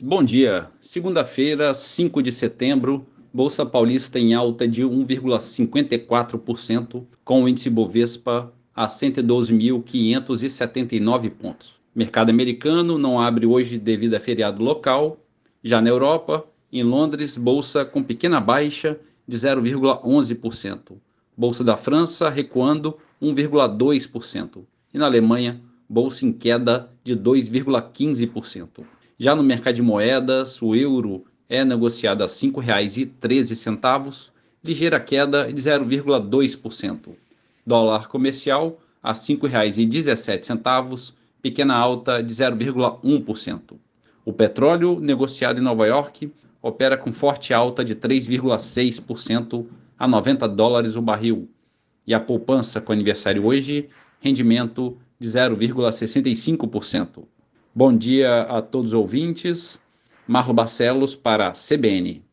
Bom dia. Segunda-feira, 5 de setembro, Bolsa Paulista em alta de 1,54%, com o índice Bovespa a 112.579 pontos. Mercado americano não abre hoje devido a feriado local. Já na Europa, em Londres, bolsa com pequena baixa de 0,11%. Bolsa da França recuando 1,2%. E na Alemanha, bolsa em queda de 2,15%. Já no mercado de moedas, o euro é negociado a R$ 5,13, ligeira queda de 0,2%. Dólar comercial a R$ 5,17, pequena alta de 0,1%. O petróleo negociado em Nova York opera com forte alta de 3,6% a 90 dólares o barril. E a poupança com aniversário hoje, rendimento de 0,65%. Bom dia a todos os ouvintes. Marlo Barcelos para CBN.